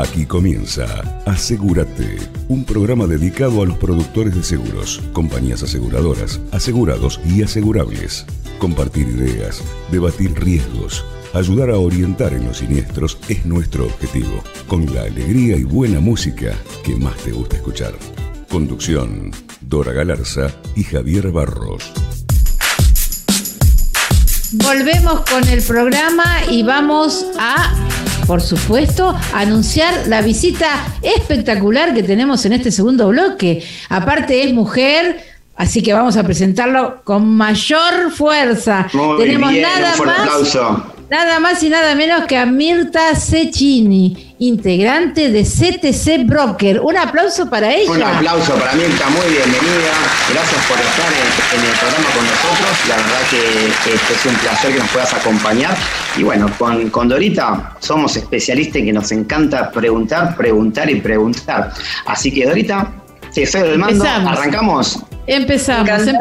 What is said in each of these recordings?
Aquí comienza Asegúrate, un programa dedicado a los productores de seguros, compañías aseguradoras, asegurados y asegurables. Compartir ideas, debatir riesgos, ayudar a orientar en los siniestros es nuestro objetivo, con la alegría y buena música que más te gusta escuchar. Conducción, Dora Galarza y Javier Barros. Volvemos con el programa y vamos a por supuesto, anunciar la visita espectacular que tenemos en este segundo bloque. Aparte es mujer, así que vamos a presentarlo con mayor fuerza. tenemos nada más. Nada más y nada menos que a Mirta Cecchini, integrante de CTC Broker. Un aplauso para ella. Un aplauso para Mirta, muy bienvenida. Gracias por estar en, el programa con nosotros. La verdad que, es un placer que nos puedas acompañar. Y bueno, con, con Dorita somos especialistas en que nos encanta preguntar, preguntar y preguntar. Así que Dorita, te cedo el mando. ¿Arrancamos? Empezamos. Gracias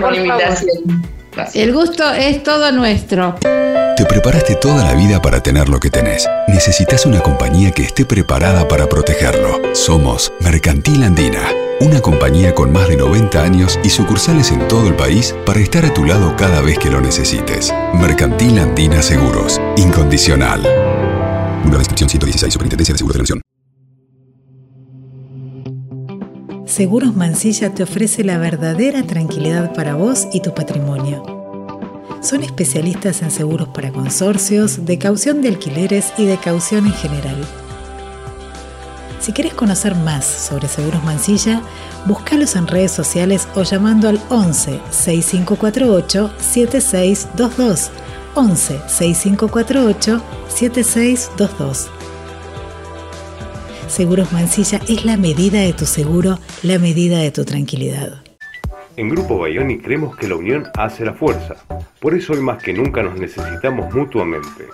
por la invitación. El gusto es todo nuestro. Te preparaste toda la vida para tener lo que tenés. Necesitas una compañía que esté preparada para protegerlo. Somos Mercantil Andina, una compañía con más de 90 años y sucursales en todo el país para estar a tu lado cada vez que lo necesites. Mercantil Andina Seguros, incondicional. Una descripción 116, Superintendencia de Seguros de la Nación. Seguros Mansilla te ofrece la verdadera tranquilidad para vos y tu patrimonio. Son especialistas en seguros para consorcios, de caución de alquileres y de caución en general. Si quieres conocer más sobre Seguros Mansilla, búscalos en redes sociales o llamando al 11 6548 7622. 11 6548 7622. Seguros Mansilla es la medida de tu seguro, la medida de tu tranquilidad. En Grupo Bayoni creemos que la unión hace la fuerza. Por eso hoy más que nunca nos necesitamos mutuamente.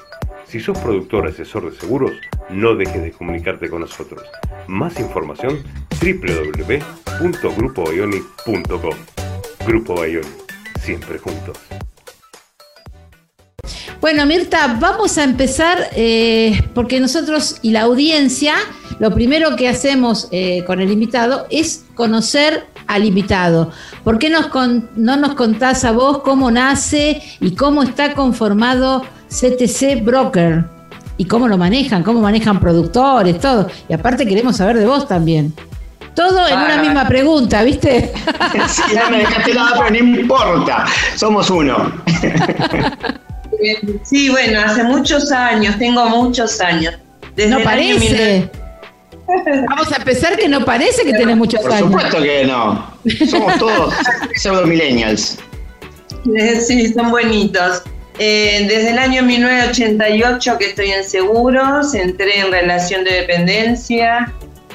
Si sos productor o asesor de seguros, no dejes de comunicarte con nosotros. Más información www.grupobayoni.com. Grupo Bayoni, siempre juntos. Bueno, Mirta, vamos a empezar eh, porque nosotros y la audiencia, lo primero que hacemos eh, con el invitado es conocer al invitado. ¿Por qué nos no nos contás a vos cómo nace y cómo está conformado CTC Broker? Y cómo lo manejan, cómo manejan productores, todo. Y aparte queremos saber de vos también. Todo en una misma pregunta, ¿viste? Sí, ya me dejaste nada, pero no importa. Somos uno. Sí, bueno, hace muchos años, tengo muchos años. Desde no parece. Vamos a empezar que no parece que tenés muchos años. Por supuesto que no. Somos todos pseudo millennials. Eh, sí, son bonitos. Eh, desde el año 1988 que estoy en seguros, entré en relación de dependencia.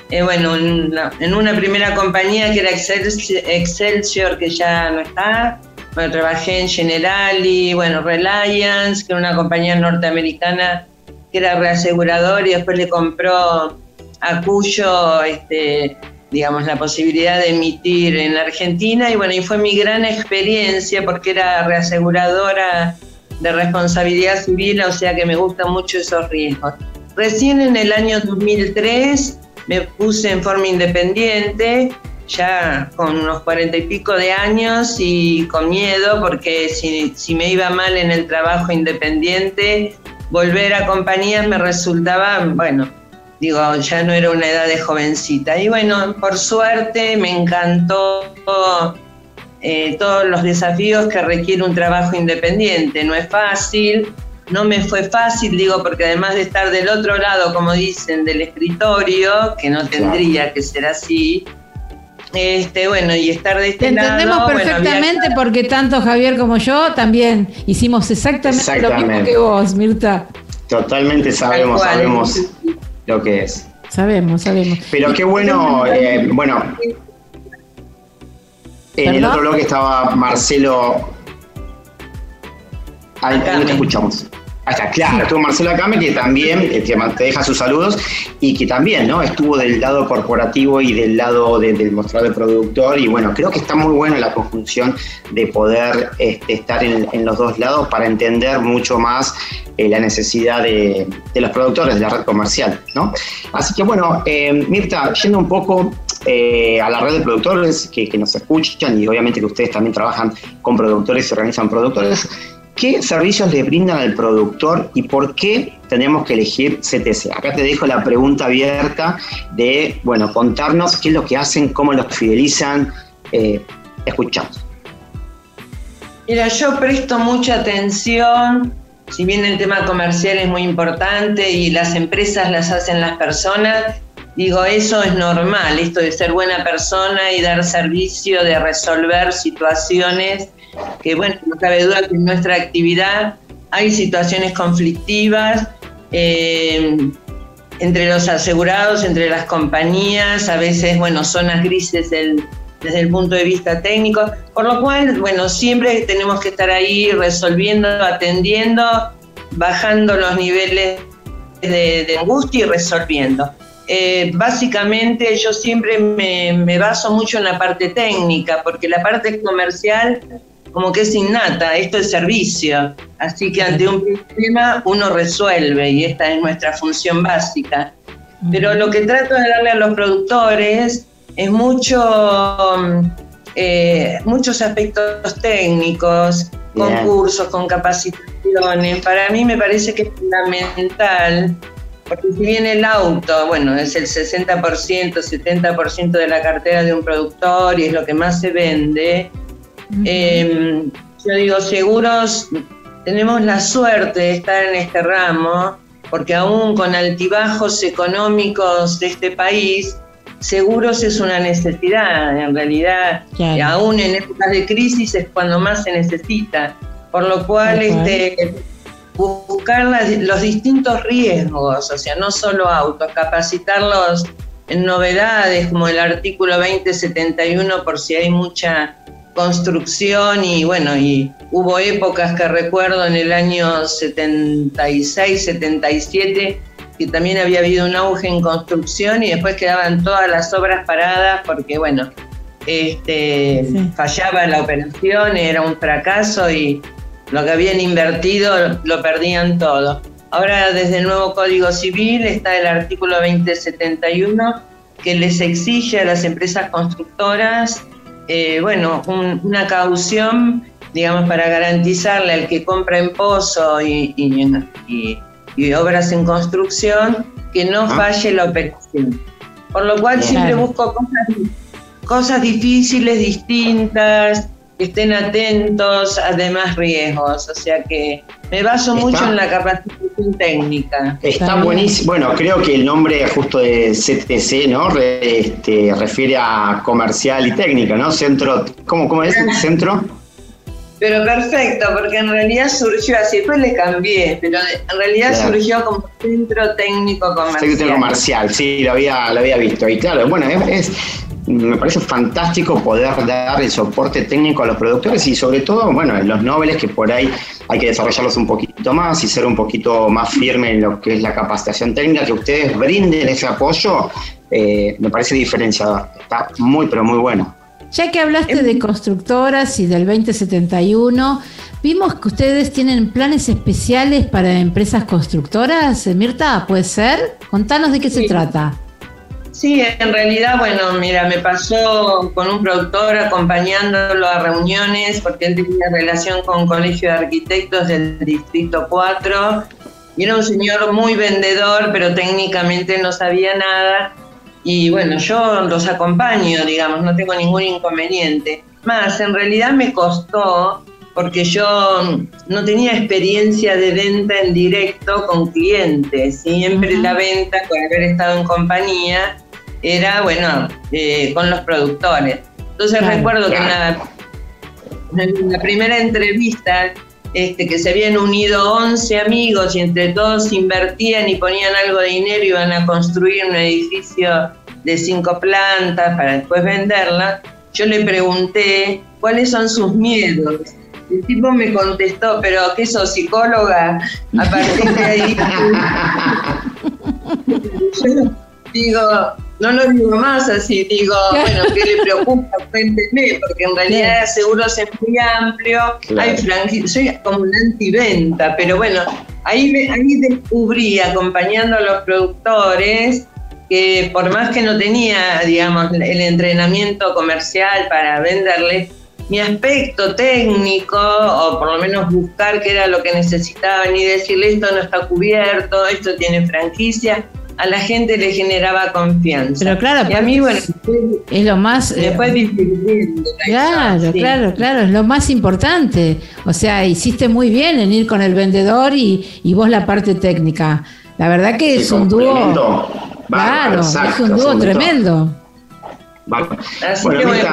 Eh, bueno, en una, primera compañía que era Excelsior, que ya no está. Bueno, trabajé en General y bueno, Reliance, que era una compañía norteamericana que era reasegurador y después le compró a Cuyo, este, digamos, la posibilidad de emitir en Argentina y bueno, y fue mi gran experiencia porque era reaseguradora de responsabilidad civil, o sea que me gustan mucho esos riesgos. Recién en el año 2003 me puse en forma independiente ya con unos cuarenta y pico de años y con miedo porque si, me iba mal en el trabajo independiente, volver a compañías me resultaba, bueno, digo, ya no era una edad de jovencita. Y bueno, por suerte me encantó eh, todos los desafíos que requiere un trabajo independiente. No es fácil, no me fue fácil, digo, porque además de estar del otro lado, como dicen, del escritorio, que no tendría que ser así, este, bueno, y estar de este Te entendemos perfectamente porque tanto Javier como yo también hicimos exactamente, lo mismo que vos, Mirta. Totalmente sabemos, sabemos lo que es. Sabemos, sabemos. Pero qué bueno, eh, bueno. En el otro bloque estaba Marcelo. Ahí, ahí te escuchamos. Ahí está, claro, estuvo Marcelo Acame, que también eh, te deja sus saludos y que también ¿no? estuvo del lado corporativo y del lado del mostrador de productor. Y bueno, creo que está muy buena la conjunción de poder este, estar en, los dos lados para entender mucho más eh, la necesidad de, los productores de la red comercial. ¿no? Así que bueno, eh, Mirta, yendo un poco a la red de productores que, que nos escuchan y obviamente que ustedes también trabajan con productores y organizan productores. ¿Qué servicios le brindan al productor y por qué tenemos que elegir CTC? Acá te dejo la pregunta abierta de, bueno, contarnos qué es lo que hacen, cómo los fidelizan. Eh, escuchamos. Mira, yo presto mucha atención, si bien el tema comercial es muy importante y las empresas las hacen las personas, digo, eso es normal, esto de ser buena persona y dar servicio, de resolver situaciones que bueno, no cabe duda que en nuestra actividad hay situaciones conflictivas eh, entre los asegurados, entre las compañías, a veces, bueno, zonas grises desde el punto de vista técnico, por lo cual, bueno, siempre tenemos que estar ahí resolviendo, atendiendo, bajando los niveles de, angustia y resolviendo. Eh, básicamente yo siempre me, baso mucho en la parte técnica, porque la parte comercial como que es innata, esto es servicio. Así que ante un problema uno resuelve y esta es nuestra función básica. Pero lo que trato de darle a los productores es mucho, eh, muchos aspectos técnicos, concursos, con capacitaciones. Para mí me parece que es fundamental, porque si bien el auto, bueno, es el 60%, 70% de la cartera de un productor y es lo que más se vende, Em, yo digo, seguros, tenemos la suerte de estar en este ramo, porque aún con altibajos económicos de este país, seguros es una necesidad, en realidad, y aún en épocas de crisis es cuando más se necesita, por lo cual este, buscar los distintos riesgos, o sea, no solo autos, capacitarlos en novedades como el artículo 2071 por si hay mucha construcción y bueno, y hubo épocas que recuerdo en el año 76, 77, que también había habido un auge en construcción y después quedaban todas las obras paradas porque bueno, este, fallaba la operación, era un fracaso y lo que habían invertido lo perdían todo. Ahora desde el nuevo Código Civil está el artículo 2071 que les exige a las empresas constructoras eh, bueno, una caución, digamos, para garantizarle al que compra en pozo y, obras en construcción que no ah. falle la operación. Por lo cual siempre busco cosas, cosas difíciles, distintas, que estén atentos a demás riesgos. O sea que me baso mucho en la capacitación técnica. Está buenísimo. Bueno, creo que el nombre justo de CTC, ¿no? este, refiere a comercial y técnica, ¿no? Centro, ¿cómo, cómo es? ¿Centro? Pero perfecto, porque en realidad surgió así, después le cambié, pero en realidad surgió como centro técnico comercial. Centro comercial, sí, lo había, lo había visto. Y claro, bueno, es me parece fantástico poder dar el soporte técnico a los productores y sobre todo, bueno, en los nobles que por ahí hay que desarrollarlos un poquito más y ser un poquito más firme en lo que es la capacitación técnica, que ustedes brinden ese apoyo, eh, me parece diferenciador. Está muy, pero muy bueno. Ya que hablaste de constructoras y del 2071, vimos que ustedes tienen planes especiales para empresas constructoras. Mirta, ¿puede ser? Contanos de qué se trata. Sí, en realidad, bueno, mira, me pasó con un productor acompañándolo a reuniones porque él tenía relación con un colegio de arquitectos del Distrito 4 y era un señor muy vendedor, pero técnicamente no sabía nada. Y bueno, yo los acompaño, digamos, no tengo ningún inconveniente. Más, en realidad me costó porque yo no tenía experiencia de venta en directo con clientes. Siempre la venta, por haber estado en compañía, era, bueno, eh, con los productores. Entonces recuerdo que en la, primera entrevista, este, que se habían unido 11 amigos y entre todos invertían y ponían algo de dinero y iban a construir un edificio de cinco plantas para después venderla, yo le pregunté cuáles son sus miedos. el tipo me contestó, pero ¿qué sos psicóloga? A partir de ahí. yo digo, no lo digo más así, digo, bueno, ¿qué le preocupa? Cuénteme, porque en realidad seguros es muy amplio, hay soy como una antiventa, pero bueno, ahí, ahí descubrí, acompañando a los productores, que por más que no tenía, digamos, el entrenamiento comercial para venderle, mi aspecto técnico, o por lo menos buscar qué era lo que necesitaban y decirle esto no está cubierto, esto tiene franquicia, a la gente le generaba confianza. Pero claro, a mí, bueno, es lo más. Eh, después Claro, claro, claro, es lo más importante. O sea, hiciste muy bien en ir con el vendedor y, y vos la parte técnica. La verdad que es un dúo. Claro, es un dúo tremendo. Así que bueno,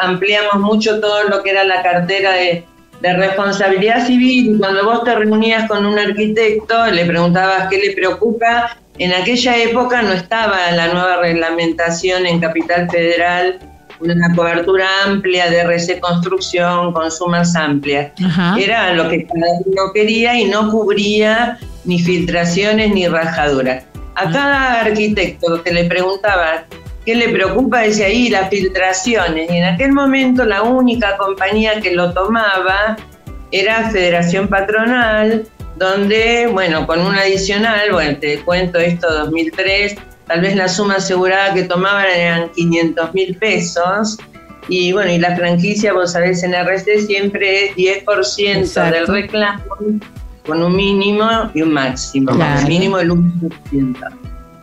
ampliamos mucho todo lo que era la cartera de, responsabilidad civil. Cuando vos te reunías con un arquitecto, le preguntabas qué le preocupa. En aquella época no estaba la nueva reglamentación en Capital Federal, una cobertura amplia de RC Construcción con sumas amplias. Era lo que cada uno quería y no cubría ni filtraciones ni rajaduras. A cada arquitecto que le preguntaba ¿Qué le preocupa? Decía ahí las filtraciones. Y en aquel momento la única compañía que lo tomaba era Federación Patronal, donde, bueno, con un adicional, bueno, te cuento esto 2003, tal vez la suma asegurada que tomaban eran 500 mil pesos. Y bueno, y la franquicia, vos sabés, en RC siempre es 10% del reclamo, con un mínimo y un máximo. El mínimo del 1%.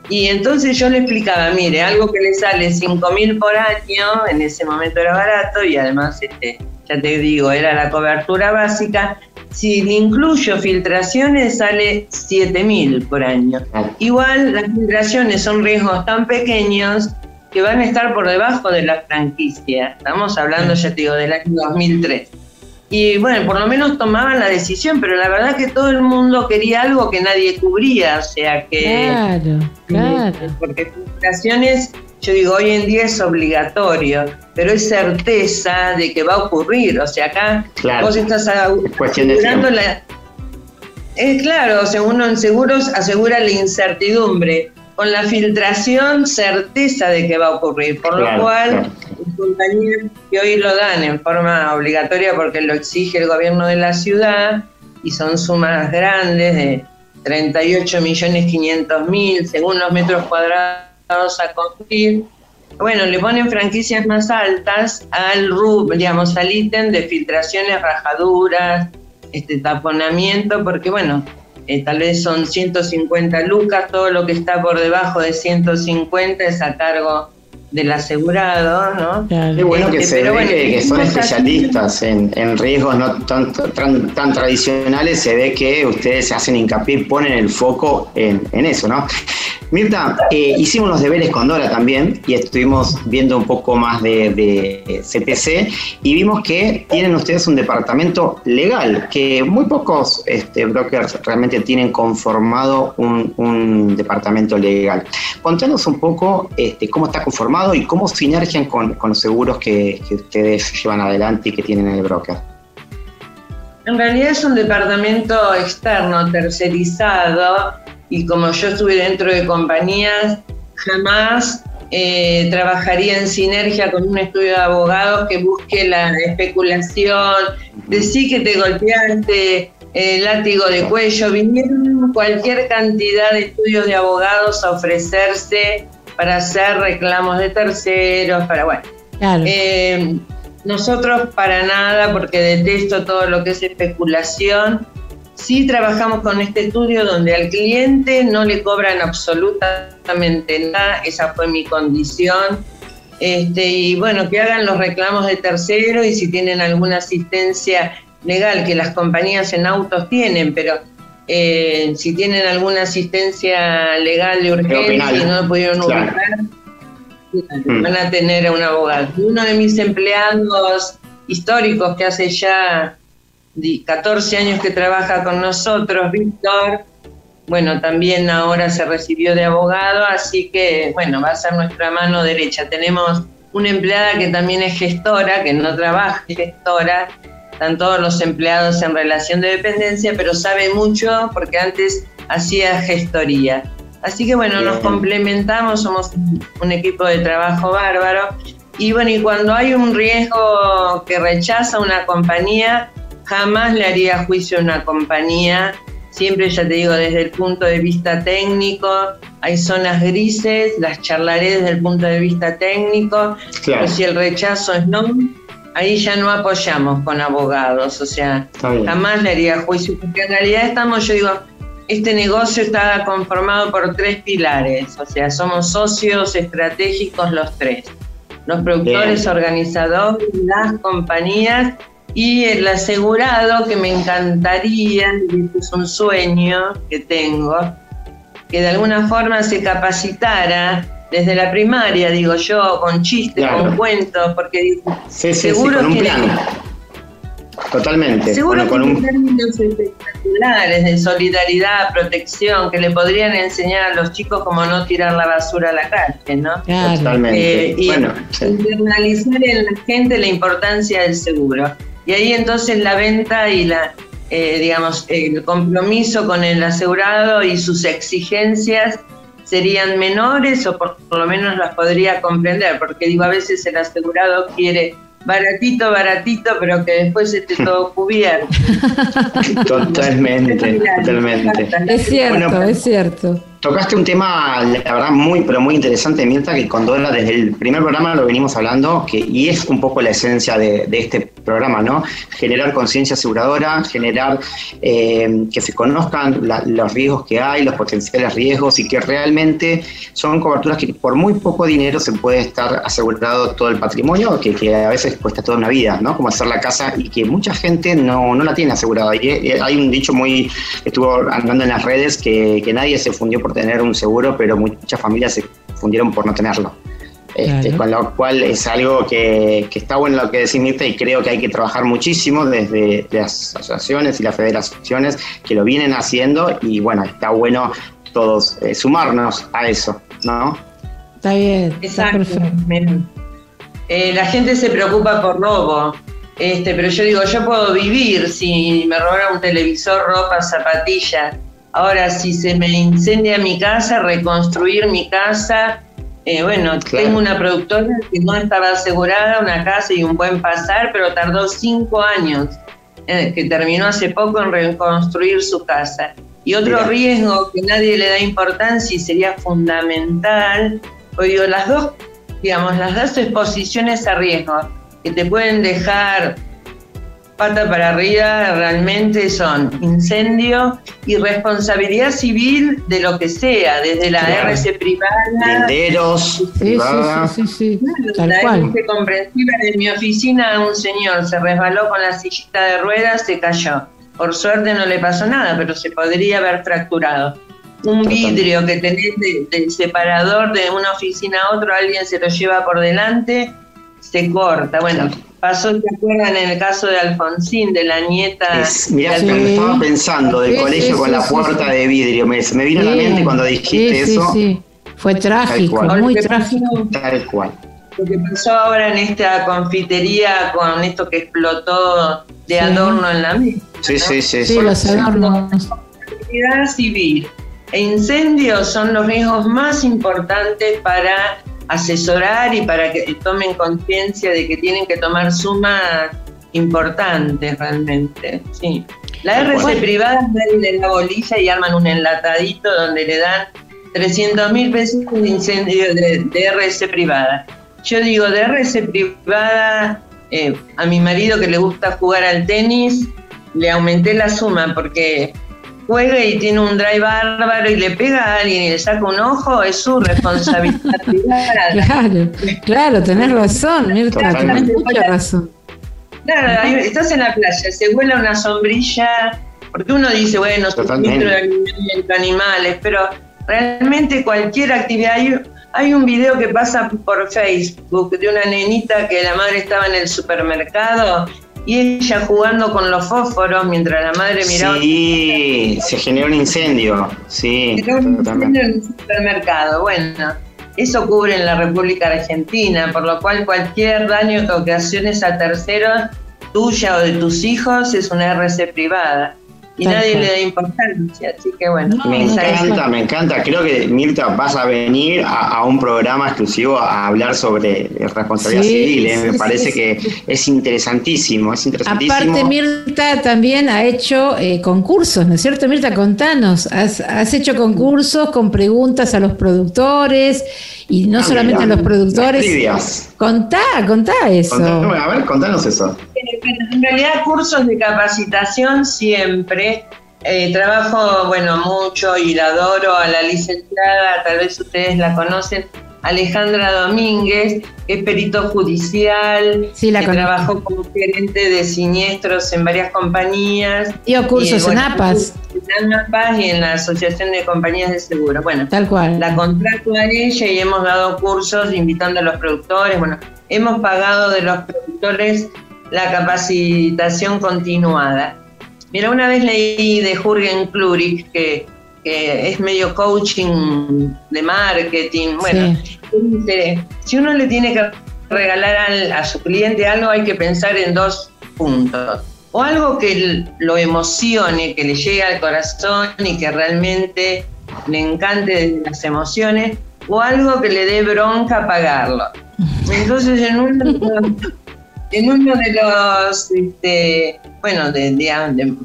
Y entonces yo le explicaba, mire, algo que le sale 5 mil por año, en ese momento era barato y además, este, ya te digo, era la cobertura básica. Si le incluyo filtraciones, sale 7 mil por año. Igual las filtraciones son riesgos tan pequeños que van a estar por debajo de la franquicia. Estamos hablando, ya te digo, del año 2003 y bueno, por lo menos tomaban la decisión, pero la verdad que todo el mundo quería algo que nadie cubría, o sea que... Claro, claro. Porque filtraciones, yo digo, hoy en día es obligatorio, pero es certeza de que va a ocurrir, o sea, acá vos estás asegurando la... Es claro, según uno en seguros asegura la incertidumbre, con la filtración certeza de que va a ocurrir, por lo cual compañías que hoy lo dan en forma obligatoria porque lo exige el gobierno de la ciudad y son sumas grandes de 38 millones 500 mil según los metros cuadrados a construir. Bueno, le ponen franquicias más altas al RUB, digamos, al ítem de filtraciones, rajaduras, este taponamiento, porque bueno, eh, tal vez son 150 lucas, todo lo que está por debajo de 150 es a cargo del asegurado, ¿no? Qué bueno que este, se ve que, son especialistas en, riesgos no tan, tan, tradicionales, se ve que ustedes se hacen hincapié, ponen el foco en, en eso, ¿no? Mirta, eh, hicimos los deberes con Dora también y estuvimos viendo un poco más de, CPC y vimos que tienen ustedes un departamento legal, que muy pocos este, brokers realmente tienen conformado un, departamento legal. Contanos un poco este, cómo está conformado y cómo sinergian con, los seguros que, que ustedes llevan adelante y que tienen en el broker. En realidad es un departamento externo, tercerizado, y como yo estuve dentro de compañías, jamás eh, trabajaría en sinergia con un estudio de abogados que busque la especulación, decir que te golpeaste, el látigo de cuello, vinieron cualquier cantidad de estudios de abogados a ofrecerse para hacer reclamos de terceros, para bueno. Eh, nosotros para nada, porque detesto todo lo que es especulación, Sí trabajamos con este estudio donde al cliente no le cobran absolutamente nada, esa fue mi condición. Este, y bueno, que hagan los reclamos de tercero y si tienen alguna asistencia legal, que las compañías en autos tienen, pero eh, si tienen alguna asistencia legal de urgencia y no pudieron ubicar, mm. van a tener a un abogado. Uno de mis empleados históricos que hace ya 14 años que trabaja con nosotros, Víctor, bueno, también ahora se recibió de abogado, así que, bueno, va a ser nuestra mano derecha. Tenemos una empleada que también es gestora, que no trabaja, es gestora, están todos los empleados en relación de dependencia, pero sabe mucho porque antes hacía gestoría. Así que bueno, nos complementamos, somos un equipo de trabajo bárbaro. Y bueno, y cuando hay un riesgo que rechaza una compañía, jamás le haría juicio a una compañía. Siempre, ya te digo, desde el punto de vista técnico, hay zonas grises, las charlaré desde el punto de vista técnico, pero si el rechazo es no, ahí ya no apoyamos con abogados, o sea, jamás le haría juicio, porque en realidad estamos, yo digo, este negocio está conformado por tres pilares, o sea, somos socios estratégicos los tres, los productores, organizadores, las compañías y el asegurado que me encantaría, y este es un sueño que tengo, que de alguna forma se capacitara desde la primaria, digo yo, con chistes, con cuentos, porque seguro un plan. Totalmente. Seguro que con un... términos espectaculares de solidaridad, protección, que le podrían enseñar a los chicos cómo no tirar la basura a la calle, ¿no? Totalmente. Eh, y internalizar en la gente la importancia del seguro. Y ahí entonces la venta y la, eh, digamos, el compromiso con el asegurado y sus exigencias serían menores o por, lo menos las podría comprender, porque digo, a veces el asegurado quiere baratito, baratito, pero que después esté todo cubierto. totalmente, totalmente. Es cierto, es cierto. Tocaste un tema, la verdad, muy, pero muy interesante, Mirta, que con Dora desde el primer programa lo venimos hablando, que, y es un poco la esencia de, este programa, ¿no? Generar conciencia aseguradora, generar eh, que se conozcan los riesgos que hay, los potenciales riesgos, y que realmente son coberturas que por muy poco dinero se puede estar asegurado todo el patrimonio, que, que a veces cuesta toda una vida, ¿no? Como hacer la casa, y que mucha gente no, no la tiene asegurada. Eh, hay un dicho muy, estuvo andando en las redes, que, que nadie se fundió por tener un seguro, pero muchas familias se fundieron por no tenerlo. Este, con lo cual es algo que, está bueno lo que decís, Mirta, y creo que hay que trabajar muchísimo desde las asociaciones y las federaciones que lo vienen haciendo, y bueno, está bueno todos eh, sumarnos a eso, ¿no? Está bien, Exacto. Eh, la gente se preocupa por robo, este, pero yo digo, yo puedo vivir si me robaron un televisor, ropa, zapatillas Ahora, si se me incendia mi casa, reconstruir mi casa, eh, bueno, tengo una productora que no estaba asegurada, una casa y un buen pasar, pero tardó cinco años, eh, que terminó hace poco en reconstruir su casa. Y otro riesgo que nadie le da importancia y sería fundamental, pues digo, las dos, digamos, las dos exposiciones a riesgo que te pueden dejar pata para arriba realmente son incendio y responsabilidad civil de lo que sea, desde la RC privada. Venderos, sí, Sí, sí, la RC comprensiva de mi oficina, un señor se resbaló con la sillita de ruedas, se cayó. Por suerte no le pasó nada, pero se podría haber fracturado. Un vidrio que tenés del separador de una oficina a otro, alguien se lo lleva por delante, se corta. Bueno, Pasó, ¿te acuerdan en el caso de Alfonsín, de la nieta? Mira, me estaba pensando del colegio con la puerta de vidrio. Me, me vino a la mente cuando dijiste eso. Sí, Fue trágico, muy trágico. Tal cual. Lo que pasó ahora en esta confitería con esto que explotó de adorno en la mesa. Sí, sí, sí. Sí, los adornos. civil e incendios son los riesgos más importantes para asesorar y para que tomen conciencia de que tienen que tomar sumas importantes realmente. Sí. La RC privada es de la bolilla y arman un enlatadito donde le dan 300 mil pesos de incendio de, RC privada. Yo digo, de RC privada, eh, a mi marido que le gusta jugar al tenis, le aumenté la suma porque juega y tiene un drive bárbaro y le pega a alguien y le saca un ojo, es su responsabilidad Claro, claro, tenés razón, Mirta, tenés mucha razón. Claro, estás en la playa, se vuela una sombrilla, porque uno dice, bueno, de animales, pero realmente cualquier actividad. Hay, hay un video que pasa por Facebook de una nenita que la madre estaba en el supermercado y ella jugando con los fósforos mientras la madre miraba. Sí, se generó un incendio, sí. Se generó un incendio en el supermercado, bueno. eso cubre en la República Argentina, por lo cual cualquier daño que ocasiones a terceros, tuya o de tus hijos, es una RC privada y nadie le da importancia, así que bueno. me encanta, me encanta. Creo que Mirta vas a venir a, un programa exclusivo a hablar sobre responsabilidad civil. ¿eh? me parece que es interesantísimo, es interesantísimo. Aparte Mirta también ha hecho eh, concursos, ¿no es cierto? Mirta, contanos, has, has hecho concursos con preguntas a los productores y no ah, solamente a los productores. Contá, contá eso. a ver, contanos eso. En realidad, cursos de capacitación siempre. Eh, trabajo, bueno, mucho y la adoro a la licenciada, tal vez ustedes la conocen, Alejandra Domínguez, es perito judicial, que trabajó como gerente de siniestros en varias compañías. Dio cursos en APAS. En APAS y en la Asociación de Compañías de Seguros. Bueno, tal cual. La contrato a ella y hemos dado cursos invitando a los productores. Bueno, hemos pagado de los productores la capacitación continuada. Mira, una vez leí de Jürgen Klurik que que es medio coaching de marketing. Bueno, si uno le tiene que regalar a su cliente algo, hay que pensar en dos puntos. O algo que lo emocione, que le llegue al corazón y que realmente le encante las emociones, o algo que le dé bronca pagarlo. Entonces, en uno, en uno de los, este, bueno, de,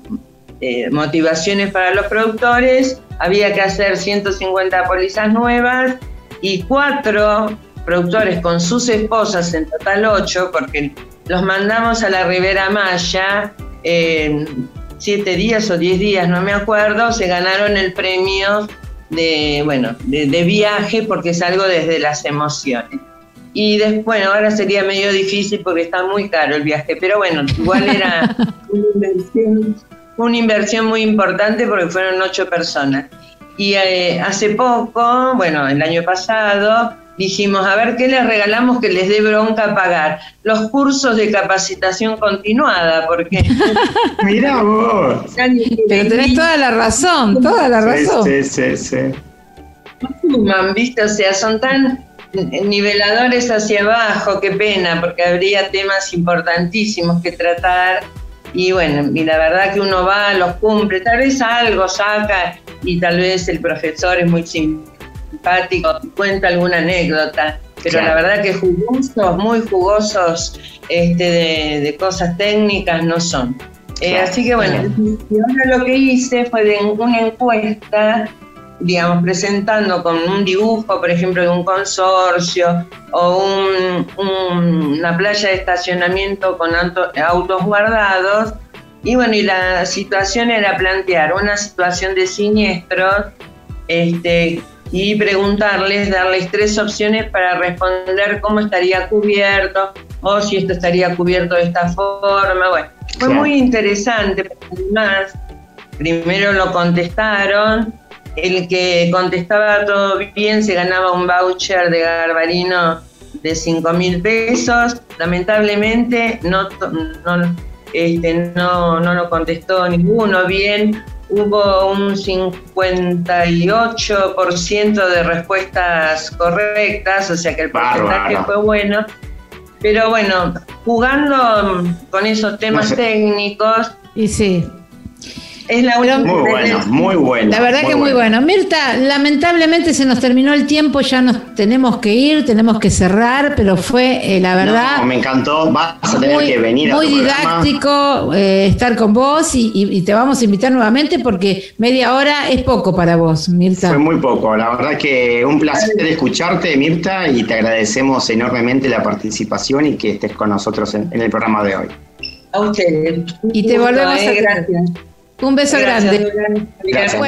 motivaciones para los productores, había que hacer 150 pólizas nuevas y cuatro productores con sus esposas, en total ocho, porque los mandamos a la Ribera Maya, en siete días o diez días, no me acuerdo, se ganaron el premio de, bueno, de, viaje porque es algo desde las emociones. Y después, bueno, ahora sería medio difícil porque está muy caro el viaje, pero bueno, igual era una inversión una inversión muy importante porque fueron ocho personas. Y eh, hace poco, bueno, el año pasado, dijimos, a ver qué les regalamos que les dé bronca pagar. Los cursos de capacitación continuada, porque... Mira vos. Pero tenés toda la razón, toda la razón. Sí, sí, sí. ¿viste? O sea, son tan niveladores hacia abajo, qué pena, porque habría temas importantísimos que tratar. Y bueno, y la verdad que uno va, los cumple, tal vez algo saca y tal vez el profesor es muy simpático, cuenta alguna anécdota, pero la verdad que jugosos, muy jugosos este, de, cosas técnicas no son. Eh, así que bueno, y ahora lo que hice fue de una encuesta digamos, presentando con un dibujo, por ejemplo, de un consorcio o una playa de estacionamiento con autos guardados. Y bueno, y la situación era plantear una situación de siniestro este, y preguntarles, darles tres opciones para responder cómo estaría cubierto o si esto estaría cubierto de esta forma. Bueno, fue muy interesante, además, primero lo contestaron el que contestaba todo bien se ganaba un voucher de Garbarino de 5 mil pesos. Lamentablemente no, no, este, no, no lo contestó ninguno bien. Hubo un 58% de respuestas correctas, o sea que el porcentaje fue bueno. Pero bueno, jugando con esos temas técnicos. Y sí es la Muy bueno, muy bueno. La verdad que muy bueno. Mirta, lamentablemente se nos terminó el tiempo, ya nos tenemos que ir, tenemos que cerrar, pero fue eh, la verdad. me encantó, vas a tener que venir a Muy didáctico eh, estar con vos y, te vamos a invitar nuevamente porque media hora es poco para vos, Mirta. Fue muy poco, la verdad que un placer de escucharte, Mirta, y te agradecemos enormemente la participación y que estés con nosotros en, el programa de hoy. A ustedes. Y te volvemos a. Gracias. Un beso grande. Gracias,